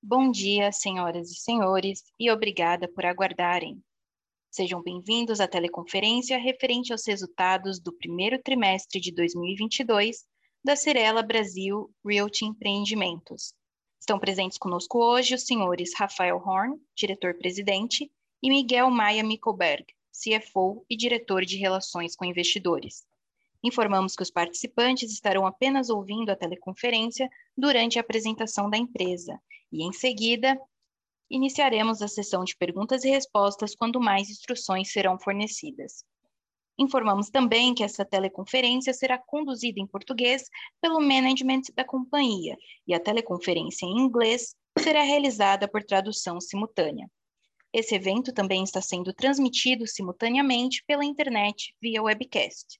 Bom dia, senhoras e senhores, e obrigada por aguardarem. Sejam bem-vindos à teleconferência referente aos resultados do primeiro trimestre de 2022 da Cirela Brasil Realty Empreendimentos. Estão presentes conosco hoje os senhores Rafael Horn, diretor-presidente, e Miguel Maia Mickelberg, CFO e diretor de Relações com Investidores. Informamos que os participantes estarão apenas ouvindo a teleconferência durante a apresentação da empresa e, em seguida, iniciaremos a sessão de perguntas e respostas quando mais instruções serão fornecidas. Informamos também que essa teleconferência será conduzida em português pelo management da companhia e a teleconferência em inglês será realizada por tradução simultânea. Esse evento também está sendo transmitido simultaneamente pela internet via webcast.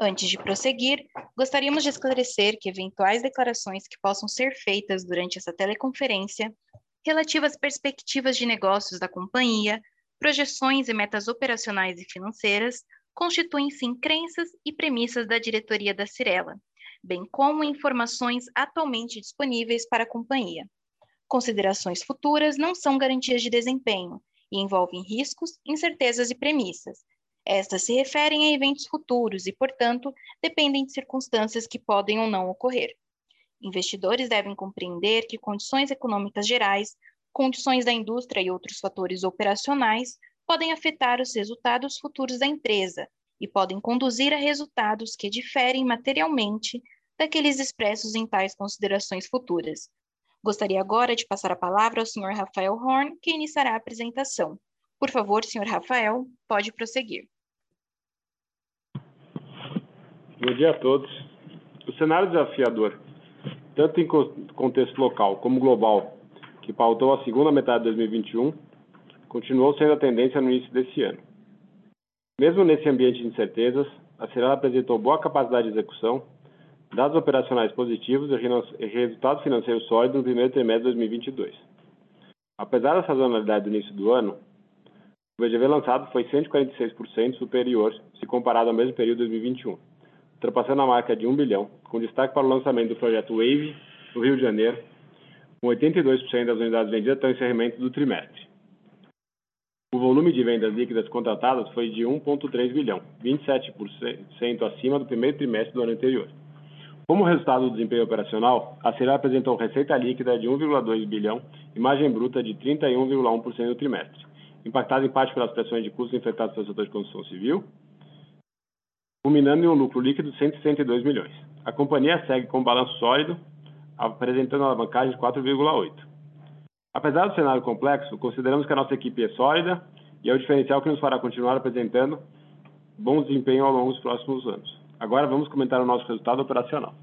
Antes de prosseguir, gostaríamos de esclarecer que eventuais declarações que possam ser feitas durante essa teleconferência, relativas às perspectivas de negócios da companhia, projeções e metas operacionais e financeiras, constituem sim crenças e premissas da diretoria da Cirela, bem como informações atualmente disponíveis para a companhia. Considerações futuras não são garantias de desempenho e envolvem riscos, incertezas e premissas, estas se referem a eventos futuros e, portanto, dependem de circunstâncias que podem ou não ocorrer. Investidores devem compreender que condições econômicas gerais, condições da indústria e outros fatores operacionais podem afetar os resultados futuros da empresa e podem conduzir a resultados que diferem materialmente daqueles expressos em tais considerações futuras. Gostaria agora de passar a palavra ao Sr. Rafael Horn, que iniciará a apresentação. Por favor, Sr. Rafael, pode prosseguir. Bom dia a todos. O cenário desafiador, tanto em contexto local como global, que pautou a segunda metade de 2021, continuou sendo a tendência no início desse ano. Mesmo nesse ambiente de incertezas, a Cirela apresentou boa capacidade de execução, dados operacionais positivos e resultados financeiros sólidos no primeiro trimestre de 2022. Apesar da sazonalidade do início do ano, o VGV lançado foi 146% superior se comparado ao mesmo período de 2021 ultrapassando a marca de 1 bilhão, com destaque para o lançamento do projeto Wave, no Rio de Janeiro, com 82% das unidades vendidas até o encerramento do trimestre. O volume de vendas líquidas contratadas foi de 1,3 bilhão, 27% acima do primeiro trimestre do ano anterior. Como resultado do desempenho operacional, a Cirela apresentou receita líquida de 1,2 bilhão e margem bruta de 31,1% no trimestre, impactada em parte pelas pressões de custos enfrentadas pelo setor de construção civil culminando em um lucro líquido de 162 milhões. A companhia segue com um balanço sólido, apresentando alavancagem de 4,8. Apesar do cenário complexo, consideramos que a nossa equipe é sólida e é o diferencial que nos fará continuar apresentando bom desempenho ao longo dos próximos anos. Agora vamos comentar o nosso resultado operacional.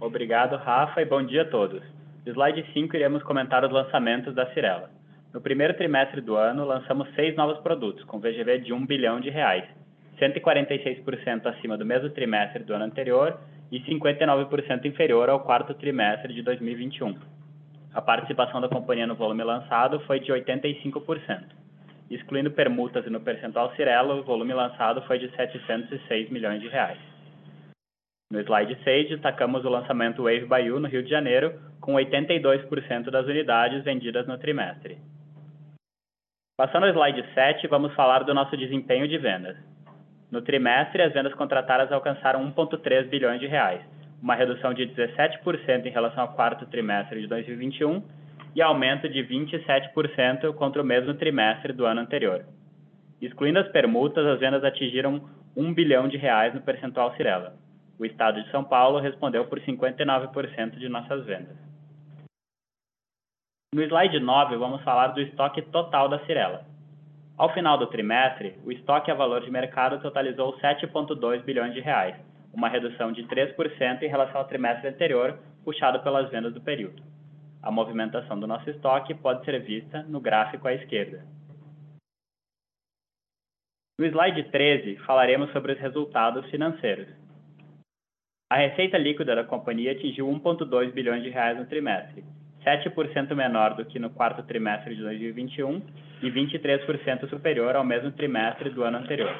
Obrigado, Rafa, e bom dia a todos. No slide 5, iremos comentar os lançamentos da Cirela. No primeiro trimestre do ano, lançamos seis novos produtos, com VGV de 1 bilhão de reais, 146% acima do mesmo trimestre do ano anterior e 59% inferior ao quarto trimestre de 2021. A participação da companhia no volume lançado foi de 85%. Excluindo permutas e no percentual Cirela, o volume lançado foi de 706 milhões de reais. No slide 6, destacamos o lançamento Wave Bayou no Rio de Janeiro, com 82% das unidades vendidas no trimestre. Passando ao slide 7, vamos falar do nosso desempenho de vendas. No trimestre, as vendas contratadas alcançaram 1,3 bilhões de reais, uma redução de 17% em relação ao quarto trimestre de 2021 e aumento de 27% contra o mesmo trimestre do ano anterior. Excluindo as permutas, as vendas atingiram 1 bilhão de reais no percentual Cirela. O estado de São Paulo respondeu por 59% de nossas vendas. No slide 9, vamos falar do estoque total da Cirela. Ao final do trimestre, o estoque a valor de mercado totalizou 7,2 bilhões de reais, uma redução de 3% em relação ao trimestre anterior, puxado pelas vendas do período. A movimentação do nosso estoque pode ser vista no gráfico à esquerda. No slide 13, falaremos sobre os resultados financeiros. A receita líquida da companhia atingiu 1,2 bilhões de reais no trimestre, 7% menor do que no quarto trimestre de 2021 e 23% superior ao mesmo trimestre do ano anterior.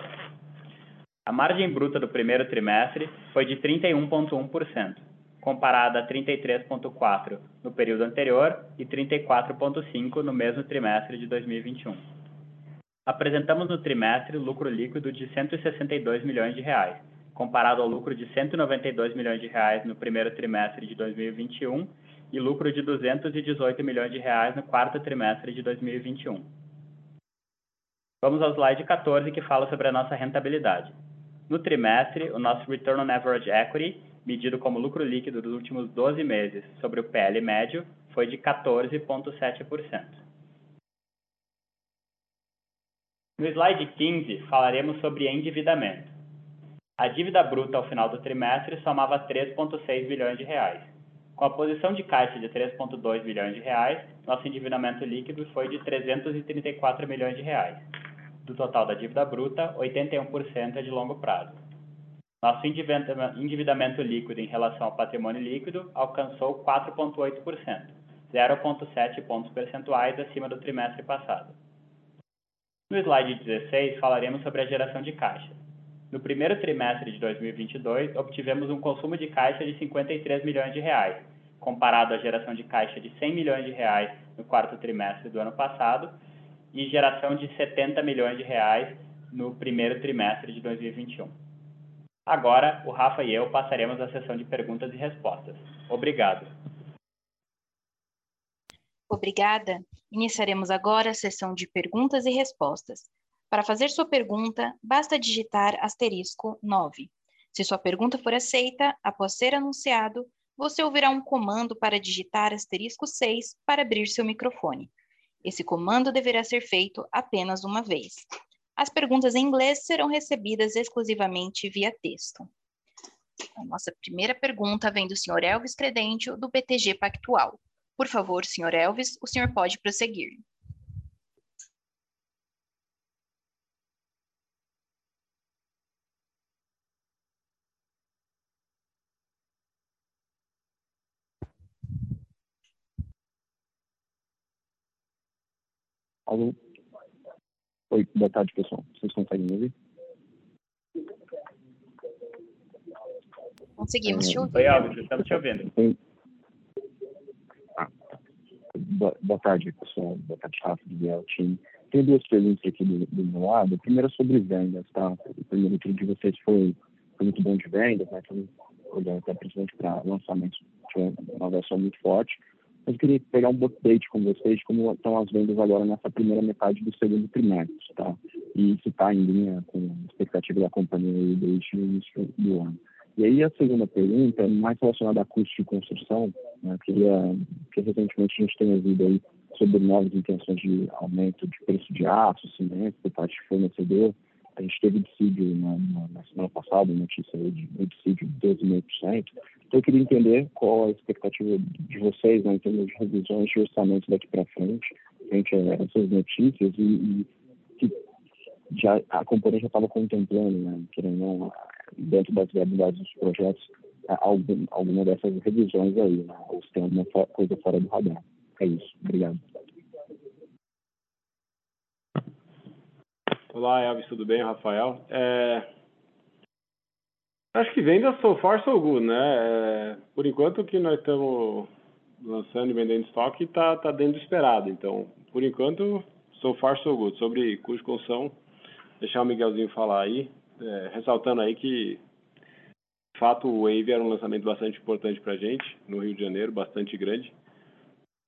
A margem bruta do primeiro trimestre foi de 31,1%, comparada a 33,4 no período anterior e 34,5 no mesmo trimestre de 2021. Apresentamos no trimestre lucro líquido de 162 milhões de reais, comparado ao lucro de 192 milhões de reais no primeiro trimestre de 2021 e lucro de 218 milhões de reais no quarto trimestre de 2021. Vamos ao slide 14, que fala sobre a nossa rentabilidade. No trimestre, o nosso Return on Average Equity, medido como lucro líquido dos últimos 12 meses sobre o PL médio, foi de 14,7%. No slide 15, falaremos sobre endividamento. A dívida bruta ao final do trimestre somava 3,6 bilhões de reais. Com a posição de caixa de 3,2 bilhões de reais, nosso endividamento líquido foi de 334 milhões de reais. Do total da dívida bruta, 81% é de longo prazo. Nosso endividamento líquido em relação ao patrimônio líquido alcançou 4,8%, 0,7 pontos percentuais acima do trimestre passado. No slide 16, falaremos sobre a geração de caixa. No primeiro trimestre de 2022, obtivemos um consumo de caixa de 53 milhões de reais, comparado à geração de caixa de 100 milhões de reais no quarto trimestre do ano passado e geração de 70 milhões de reais no primeiro trimestre de 2021. Agora, o Rafa e eu passaremos à sessão de perguntas e respostas. Obrigado. Obrigada. Iniciaremos agora a sessão de perguntas e respostas. Para fazer sua pergunta, basta digitar asterisco 9. Se sua pergunta for aceita, após ser anunciado, você ouvirá um comando para digitar asterisco 6 para abrir seu microfone. Esse comando deverá ser feito apenas uma vez. As perguntas em inglês serão recebidas exclusivamente via texto. A nossa primeira pergunta vem do Sr. Elvis Credentio, do BTG Pactual. Por favor, Sr. Elvis, o senhor pode prosseguir. Alô? Oi, boa tarde, pessoal. Vocês conseguem me ouvir? Conseguimos te ouvir. Oi, Alves, estamos te ouvindo. Ah, tá. boa, boa tarde, pessoal. Boa tarde, Rafa, Miguel, time. Tem duas perguntas aqui do, do meu lado. A primeira é sobre vendas, tá? O primeiro tudo de vocês foi, foi muito bom de vendas, né? Olhando até principalmente para lançamentos, foi uma versão muito forte. Mas eu queria pegar um update com vocês como estão as vendas agora nessa primeira metade do segundo trimestre, tá? E se está em linha com a expectativa da companhia desde o início do ano. E aí a segunda pergunta mais relacionada a custo de construção. Né? Eu queria que recentemente a gente tenha ouvido aí sobre novas intenções de aumento de preço de aço, cimento, por parte de fornecedor. A gente teve dissídio na, na, na semana passada, notícia aí de um dissídio de 12,5%. Então, eu queria entender qual a expectativa de vocês né, em termos de revisões de orçamento daqui para frente, frente a essas notícias, e, e que já, a companhia já estava contemplando, né, querendo não, dentro das viabilidades dos projetos, algum, alguma dessas revisões aí, né, ou se tem alguma coisa fora do radar. É isso. Obrigado. Olá, Elvis, tudo bem? Rafael. É, Acho que venda so far so good, né? É, por enquanto que nós estamos lançando e vendendo estoque está tá dentro do esperado. Então, por enquanto, so far so good. Sobre custo de construção, deixar o Miguelzinho falar aí, é, ressaltando aí que, de fato, o Wave era um lançamento bastante importante para a gente, no Rio de Janeiro, bastante grande.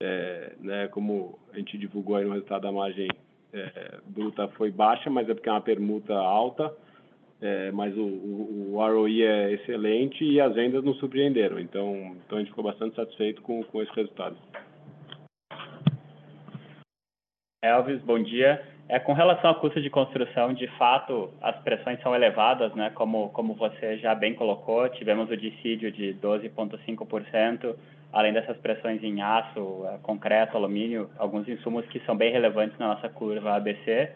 É, né, como a gente divulgou aí no resultado da margem é, bruta foi baixa, mas é porque é uma permuta alta é, mas o, o, o, ROI é excelente e as vendas nos surpreenderam. Então, então a gente ficou bastante satisfeito com, com esse resultado. Elvis, bom dia. É, com relação ao custo de construção, de fato, as pressões são elevadas, né? Como, como você já bem colocou, tivemos o dissídio de 12,5%, além dessas pressões em aço, é, concreto, alumínio, alguns insumos que são bem relevantes na nossa curva ABC.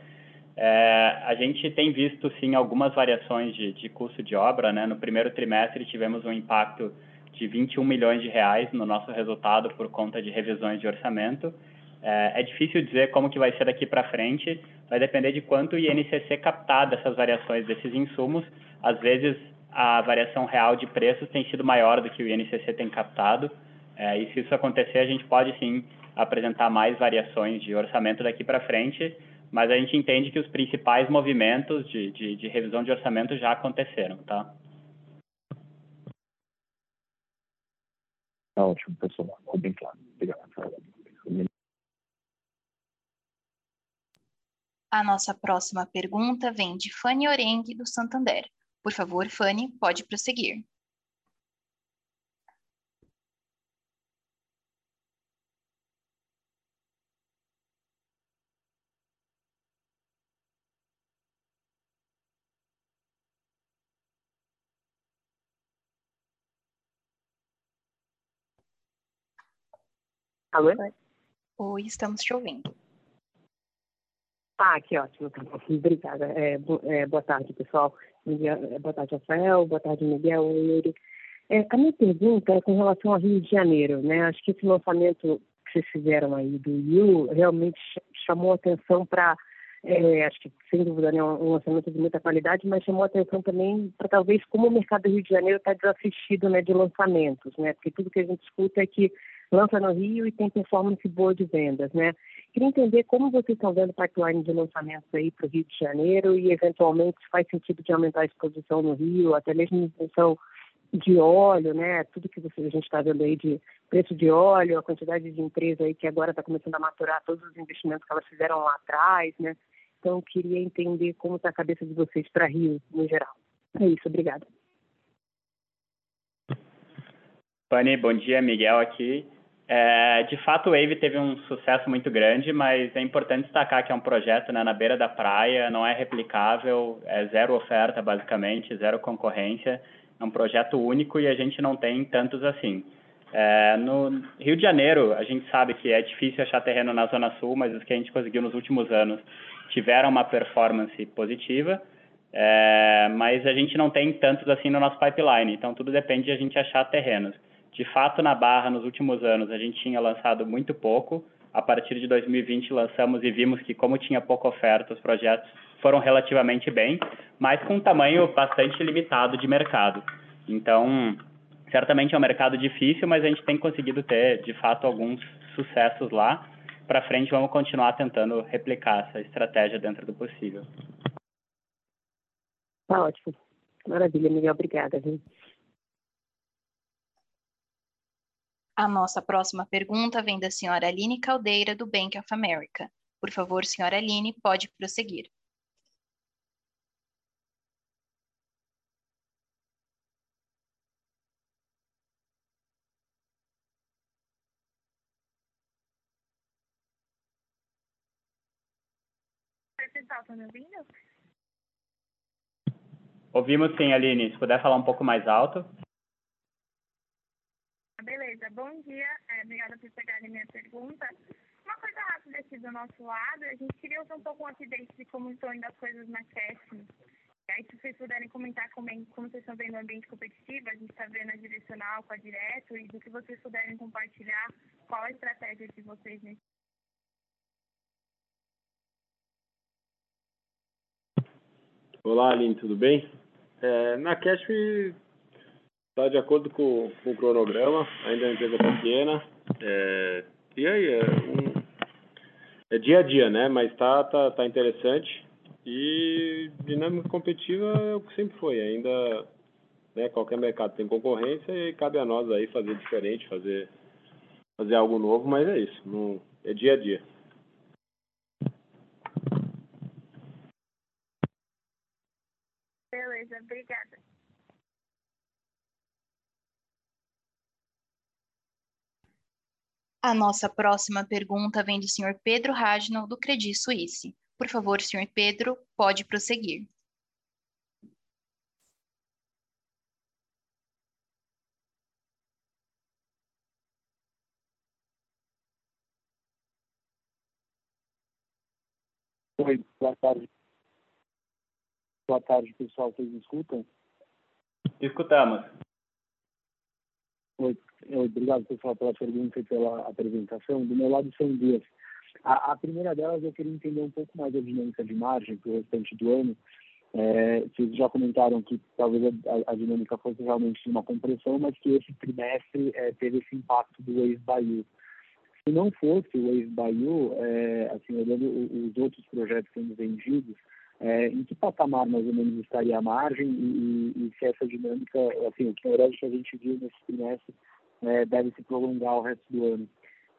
É, a gente tem visto, sim, algumas variações de, de custo de obra. Né? No primeiro trimestre, tivemos um impacto de 21 milhões de reais no nosso resultado por conta de revisões de orçamento. É, é difícil dizer como que vai ser daqui para frente, vai depender de quanto o INCC captar dessas variações desses insumos. Às vezes, a variação real de preços tem sido maior do que o INCC tem captado. É, e se isso acontecer, a gente pode sim apresentar mais variações de orçamento daqui para frente, mas a gente entende que os principais movimentos de, de, de revisão de orçamento já aconteceram, tá? Tá ótimo, pessoal. Ficou bem claro. Obrigado. A nossa próxima pergunta vem de Fanny Orengue, do Santander. Por favor, Fanny, pode prosseguir. Alô? Oi, estamos te ouvindo. Ah, que ótimo. Tá Obrigada. É, é, boa tarde, pessoal. É, boa tarde, Rafael. Boa tarde, Miguel. Yuri. É, a minha pergunta é com relação ao Rio de Janeiro. Né? Acho que esse lançamento que vocês fizeram aí do Rio realmente chamou atenção para, é, acho que sem dúvida, né, um lançamento de muita qualidade, mas chamou atenção também para talvez como o mercado do Rio de Janeiro está desassistido né, de lançamentos, né? Porque tudo que a gente escuta é que lança no Rio e tem performance boa de vendas, né? Queria entender como vocês estão vendo o pipeline de lançamentos aí para o Rio de Janeiro e, eventualmente, se faz sentido de aumentar a exposição no Rio, até mesmo em função de óleo, né? Tudo que você, a gente está vendo aí de preço de óleo, a quantidade de empresa aí que agora está começando a maturar todos os investimentos que elas fizeram lá atrás, né? Então, queria entender como está a cabeça de vocês para Rio, no geral. É isso, obrigada. Fanny, bom dia, Miguel aqui. É, de fato, o Wave teve um sucesso muito grande, mas é importante destacar que é um projeto né, na beira da praia, não é replicável, é zero oferta, basicamente, zero concorrência. É um projeto único e a gente não tem tantos assim. É, no Rio de Janeiro, a gente sabe que é difícil achar terreno na Zona Sul, mas os que a gente conseguiu nos últimos anos tiveram uma performance positiva, é, mas a gente não tem tantos assim no nosso pipeline, então tudo depende de a gente achar terrenos. De fato, na Barra, nos últimos anos, a gente tinha lançado muito pouco. A partir de 2020, lançamos e vimos que, como tinha pouca oferta, os projetos foram relativamente bem, mas com um tamanho bastante limitado de mercado. Então, certamente é um mercado difícil, mas a gente tem conseguido ter, de fato, alguns sucessos lá. Para frente, vamos continuar tentando replicar essa estratégia dentro do possível. Tá ótimo. Maravilha, Miguel. Obrigada. Viu? A nossa próxima pergunta vem da senhora Aline Caldeira, do Bank of America. Por favor, senhora Aline, pode prosseguir. Pessoal, estão me ouvindo? Ouvimos sim, Aline. Se puder falar um pouco mais alto. Beleza, bom dia. É, obrigada por pegarem minha pergunta. Uma coisa rápida aqui do nosso lado, a gente queria ouvir um pouco um update de como estão indo as coisas na Cash. Aí, se vocês puderem comentar como, como vocês estão vendo o ambiente competitivo, a gente está vendo a direcional com a direto, e do que vocês puderem compartilhar, qual a estratégia de vocês nesse Olá, Aline, tudo bem? É, na Cash Está de acordo com, com, o cronograma, ainda é uma empresa pequena. É, e aí, é, um, é dia a dia, né? Mas tá, tá, tá interessante. E dinâmica competitiva é o que sempre foi. Ainda, né, qualquer mercado tem concorrência e cabe a nós aí fazer diferente, fazer, fazer algo novo, mas é isso. Não, é dia a dia. Beleza, obrigada. A nossa próxima pergunta vem do senhor Pedro Rajno, do Credit Suisse. Por favor, senhor Pedro, pode prosseguir. Oi, boa tarde. Boa tarde, pessoal. Vocês me escutam? Escutamos. Oi, obrigado, pessoal, pela pergunta e pela apresentação. Do meu lado são duas. A, a, primeira delas, eu queria entender um pouco mais a dinâmica de margem para o restante do ano. É, vocês já comentaram que talvez a, a, dinâmica fosse realmente de uma compressão, mas que esse trimestre é, teve esse impacto do ex-Bayou. Se não fosse o ex-Bayou, é, assim, olhando os outros projetos sendo vendidos, é, em que patamar mais ou menos estaria a margem e, e, e se essa dinâmica, assim, o que a gente viu nesse trimestre é, deve se prolongar ao resto do ano?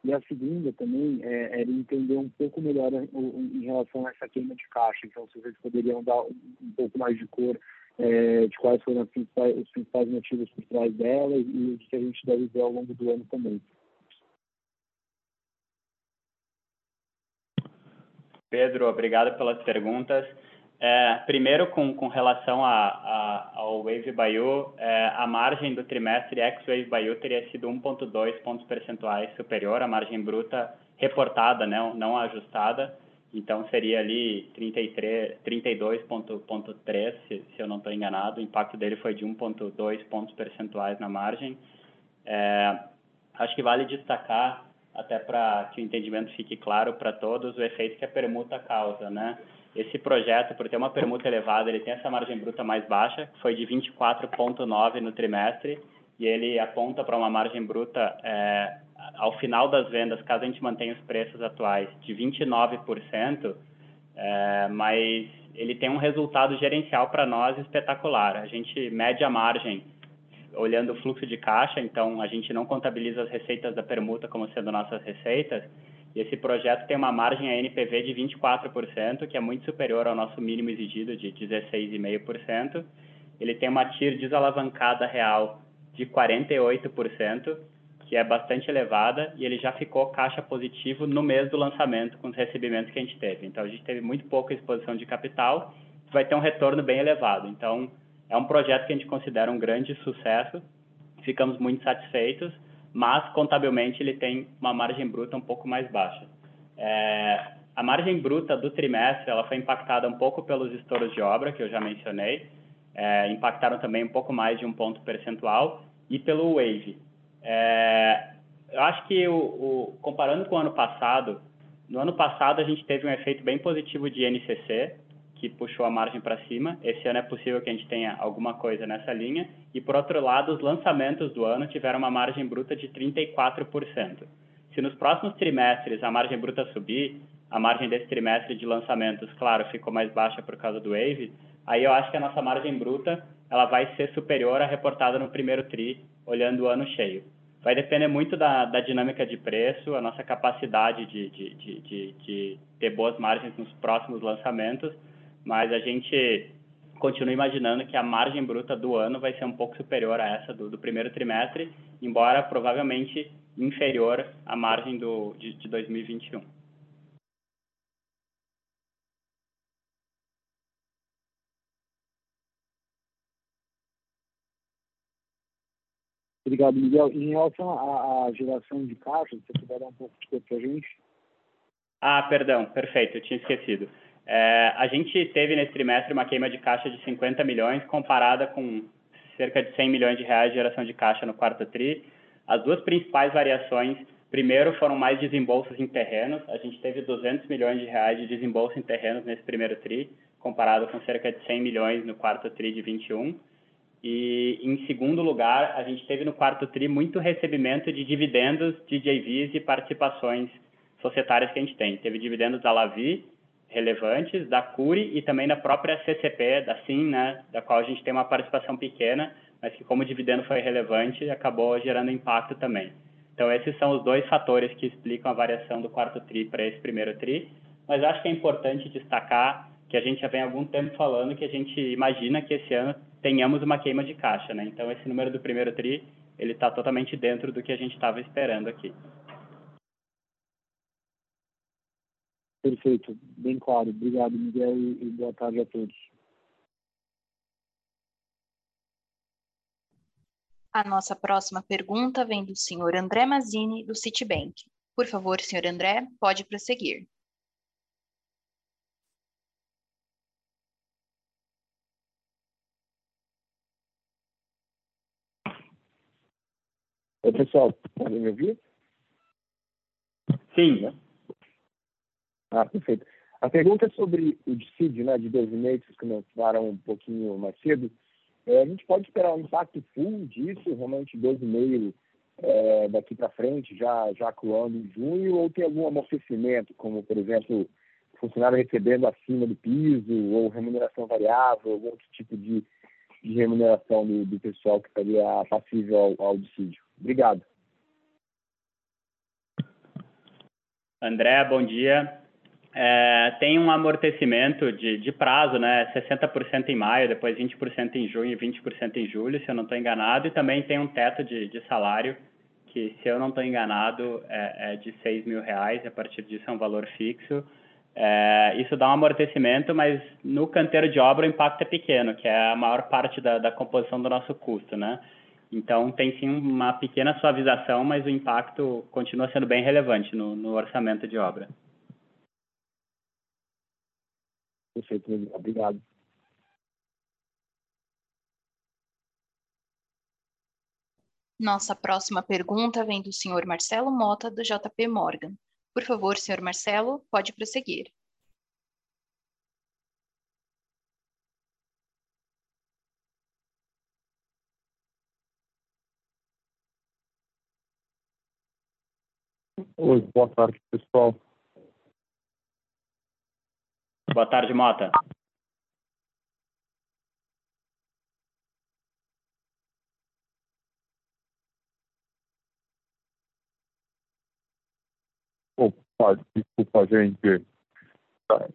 E a segunda também é, é entender um pouco melhor em relação a essa queima de caixa. Então, se vocês poderiam dar um pouco mais de cor é, de quais foram principais, os principais motivos por trás dela e o que a gente deve ver ao longo do ano também. Pedro, obrigado pelas perguntas. É, primeiro, com, com relação a, a, ao Wave Bayou, é, a margem do trimestre ex-Wave Bayou teria sido 1,2 pontos percentuais superior à margem bruta reportada, né, não ajustada. Então, seria ali 32,3, se, se eu não estou enganado. O impacto dele foi de 1,2 pontos percentuais na margem. É, acho que vale destacar, até para que o entendimento fique claro para todos, o efeito que a permuta causa, né? Esse projeto, por ter uma permuta elevada, ele tem essa margem bruta mais baixa, que foi de 24,9 no trimestre, e ele aponta para uma margem bruta é, ao final das vendas, caso a gente mantenha os preços atuais, de 29%, é, mas ele tem um resultado gerencial para nós espetacular. A gente mede a margem olhando o fluxo de caixa, então a gente não contabiliza as receitas da permuta como sendo nossas receitas, e esse projeto tem uma margem a NPV de 24%, que é muito superior ao nosso mínimo exigido de 16,5%. Ele tem uma TIR desalavancada real de 48%, que é bastante elevada, e ele já ficou caixa positivo no mês do lançamento, com os recebimentos que a gente teve. Então, a gente teve muito pouca exposição de capital, vai ter um retorno bem elevado. Então, é um projeto que a gente considera um grande sucesso, ficamos muito satisfeitos, mas contabilmente ele tem uma margem bruta um pouco mais baixa. É, a margem bruta do trimestre ela foi impactada um pouco pelos estouros de obra que eu já mencionei, é, impactaram também um pouco mais de um ponto percentual e pelo wave. É, eu acho que o, o, comparando com o ano passado, no ano passado a gente teve um efeito bem positivo de NCC, que puxou a margem para cima. Esse ano é possível que a gente tenha alguma coisa nessa linha. E, por outro lado, os lançamentos do ano tiveram uma margem bruta de 34%. Se nos próximos trimestres a margem bruta subir, a margem desse trimestre de lançamentos, claro, ficou mais baixa por causa do Wave, aí eu acho que a nossa margem bruta ela vai ser superior à reportada no primeiro TRI, olhando o ano cheio. Vai depender muito da, da dinâmica de preço, a nossa capacidade de, de, de, de, de ter boas margens nos próximos lançamentos, mas a gente continua imaginando que a margem bruta do ano vai ser um pouco superior a essa do, do primeiro trimestre, embora provavelmente inferior à margem do, de, de 2021. Obrigado, Miguel. Em relação à, à geração de caixa, você puder dar um pouco de tempo para a gente? Ah, perdão, perfeito, eu tinha esquecido. É, a gente teve nesse trimestre uma queima de caixa de 50 milhões, comparada com cerca de 100 milhões de reais de geração de caixa no quarto TRI. As duas principais variações, primeiro, foram mais desembolsos em terrenos. A gente teve 200 milhões de reais de desembolso em terrenos nesse primeiro TRI, comparado com cerca de 100 milhões no quarto TRI de 21. E, em segundo lugar, a gente teve no quarto TRI muito recebimento de dividendos de JVs e participações societárias que a gente tem. Teve dividendos da Lavi, relevantes da CURI e também da própria CCP, da SIM, né, da qual a gente tem uma participação pequena, mas que como o dividendo foi relevante, acabou gerando impacto também. Então, esses são os dois fatores que explicam a variação do quarto TRI para esse primeiro TRI, mas acho que é importante destacar que a gente já vem há algum tempo falando que a gente imagina que esse ano tenhamos uma queima de caixa, né? Então, esse número do primeiro TRI, ele está totalmente dentro do que a gente estava esperando aqui. Perfeito, bem claro. Obrigado, Miguel, e boa tarde a todos. A nossa próxima pergunta vem do senhor André Mazzini, do Citibank. Por favor, senhor André, pode prosseguir. Oi, pessoal, podem me ouvir? Sim. Ah, perfeito. A pergunta é sobre o dissídio, né, de 12 meses, que comentaram um pouquinho mais cedo. É, a gente pode esperar um impacto full disso, realmente 12,5 é, daqui para frente, já, já atuando em junho, ou tem algum amortecimento, como, por exemplo, funcionário recebendo acima do piso, ou remuneração variável, algum outro tipo de, de remuneração do, do pessoal que estaria passível ao, ao dissídio? Obrigado. André, bom dia. É, tem um amortecimento de, de prazo, né? 60% em maio, depois 20% em junho e 20% em julho, se eu não estou enganado, e também tem um teto de, de salário que, se eu não estou enganado, é, é, de 6 mil reais, a partir disso é um valor fixo. É, isso dá um amortecimento, mas no canteiro de obra o impacto é pequeno, que é a maior parte da, da composição do nosso custo, né? Então, tem sim uma pequena suavização, mas o impacto continua sendo bem relevante no, no orçamento de obra. Perfeito, obrigado. Nossa próxima pergunta vem do senhor Marcelo Mota, do JP Morgan. Por favor, senhor Marcelo, pode prosseguir. Oi, boa tarde, pessoal. Boa tarde, Mota. Opa, desculpa, gente. Tá,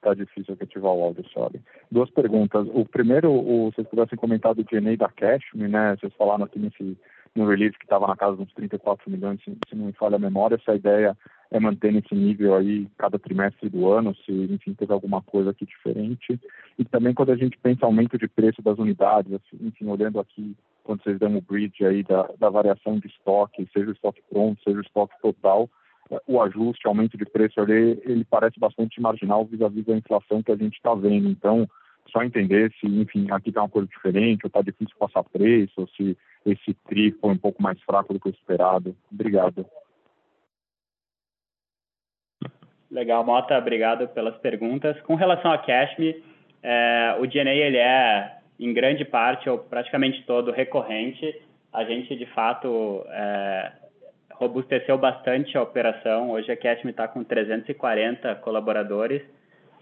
tá difícil ativar o áudio, sabe? Duas perguntas. O primeiro, o, vocês pudessem comentar do DNA da Cashme, né? Vocês falaram aqui nesse, no release que estava na casa dos 34 milhões, se, se não me falha a memória, essa ideia é manter nesse nível aí cada trimestre do ano, se enfim teve alguma coisa aqui diferente. E também quando a gente pensa aumento de preço das unidades, assim, enfim, olhando aqui quando vocês dão o bridge aí da, da variação de estoque, seja o estoque pronto, seja o estoque total, o ajuste, aumento de preço ali, ele parece bastante marginal vis-à-vis -vis da inflação que a gente está vendo. Então, só entender se, enfim, aqui está uma coisa diferente, ou está difícil passar preço, ou se esse TRI foi um pouco mais fraco do que o esperado. Obrigado. Legal, Mota, obrigado pelas perguntas. Com relação a Cashme, é, o DNA ele é, em grande parte, ou praticamente todo, recorrente. A gente, de fato, é, robusteceu bastante a operação. Hoje a Cashme está com 340 colaboradores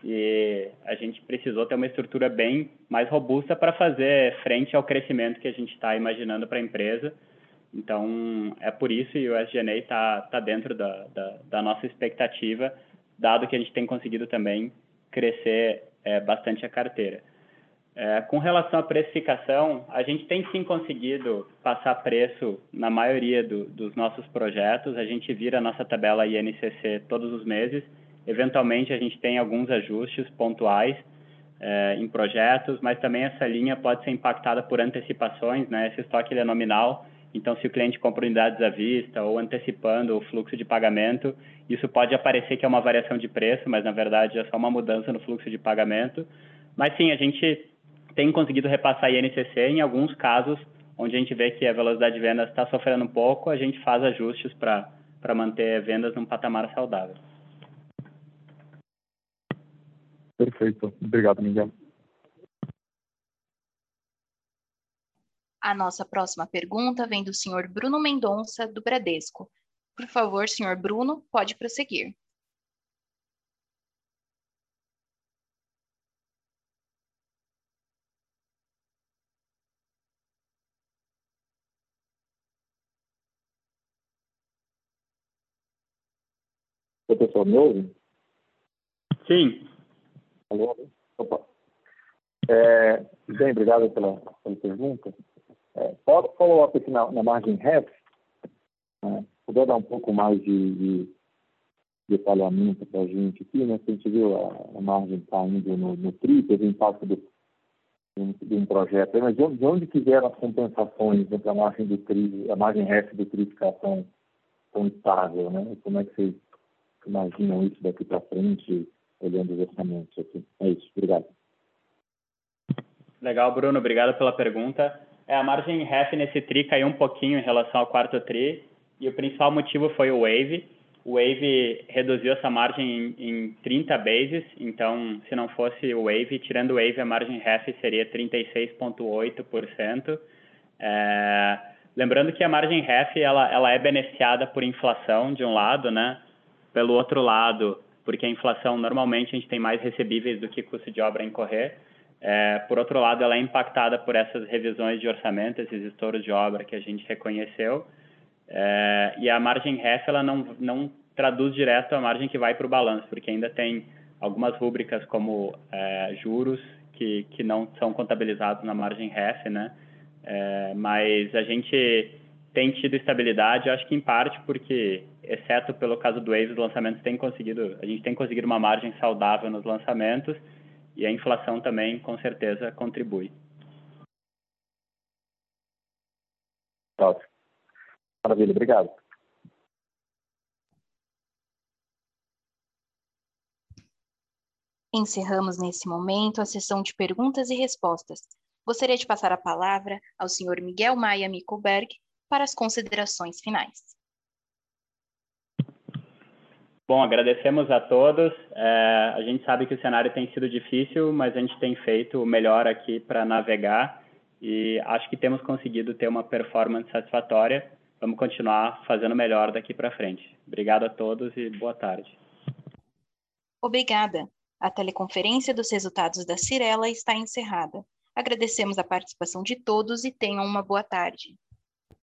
e a gente precisou ter uma estrutura bem mais robusta para fazer frente ao crescimento que a gente está imaginando para a empresa. Então, é por isso que o SGNA está tá dentro da, da, da, nossa expectativa, dado que a gente tem conseguido também crescer é, bastante a carteira. É, com relação à precificação, a gente tem sim conseguido passar preço na maioria do, dos nossos projetos. A gente vira a nossa tabela INCC todos os meses Eventualmente, a gente tem alguns ajustes pontuais é, em projetos, mas também essa linha pode ser impactada por antecipações, né? Esse estoque é nominal, então se o cliente compra unidades à vista ou antecipando o fluxo de pagamento, isso pode aparecer que é uma variação de preço, mas na verdade é só uma mudança no fluxo de pagamento. Mas sim, a gente tem conseguido repassar INCC em alguns casos onde a gente vê que a velocidade de vendas está sofrendo um pouco, a gente faz ajustes para manter vendas num patamar saudável. Perfeito. Obrigado, Miguel. A nossa próxima pergunta vem do senhor Bruno Mendonça, do Bradesco. Por favor, senhor Bruno, pode prosseguir. O pessoal me ouve? Sim. Alô? Opa. É, bem, obrigado pela, pela pergunta. É, follow-up aqui na, na margem REF, né? dar um pouco mais de, de detalhamento para a gente aqui, né? a gente viu a, a margem caindo tá no, no TRI, teve impacto de um projeto, mas de onde, de onde que vieram as compensações entre a margem do TRI, a margem REF do TRI ficar tão, tão estável, né? Como é que vocês imaginam isso daqui para frente? olhando os orçamentos aqui. É isso, obrigado. Legal, Bruno, obrigado pela pergunta. É, a margem REF nesse TRI caiu um pouquinho em relação ao quarto TRI, e o principal motivo foi o Wave. o Wave reduziu essa margem em, em 30 bases, então se não fosse o Wave, tirando o Wave, a margem REF seria 36,8%. É, lembrando que a margem REF ela, ela é beneficiada por inflação, de um lado, né? Pelo outro lado, porque a inflação normalmente a gente tem mais recebíveis do que custo de obra a incorrer. É, por outro lado, ela é impactada por essas revisões de orçamento, esses estouros de obra que a gente reconheceu. É, e a margem REF ela não, não traduz direto a margem que vai para o balanço, porque ainda tem algumas rúbricas como é, juros que, que não são contabilizados na margem REF, né? É, mas a gente tem tido estabilidade, acho que em parte porque, exceto pelo caso do Wave, os lançamentos têm conseguido, a gente tem conseguido uma margem saudável nos lançamentos e a inflação também, com certeza, contribui. Ótimo. Maravilha, obrigado. Encerramos nesse momento a sessão de perguntas e respostas. Gostaria de passar a palavra ao senhor Miguel Maia Mickelberg para as considerações finais. Bom, agradecemos a todos. É, a gente sabe que o cenário tem sido difícil, mas a gente tem feito o melhor aqui para navegar e acho que temos conseguido ter uma performance satisfatória vamos continuar fazendo melhor daqui para frente. Obrigado a todos e boa tarde. Obrigada. A teleconferência dos resultados da Cirela está encerrada. Agradecemos a participação de todos e tenham uma boa tarde.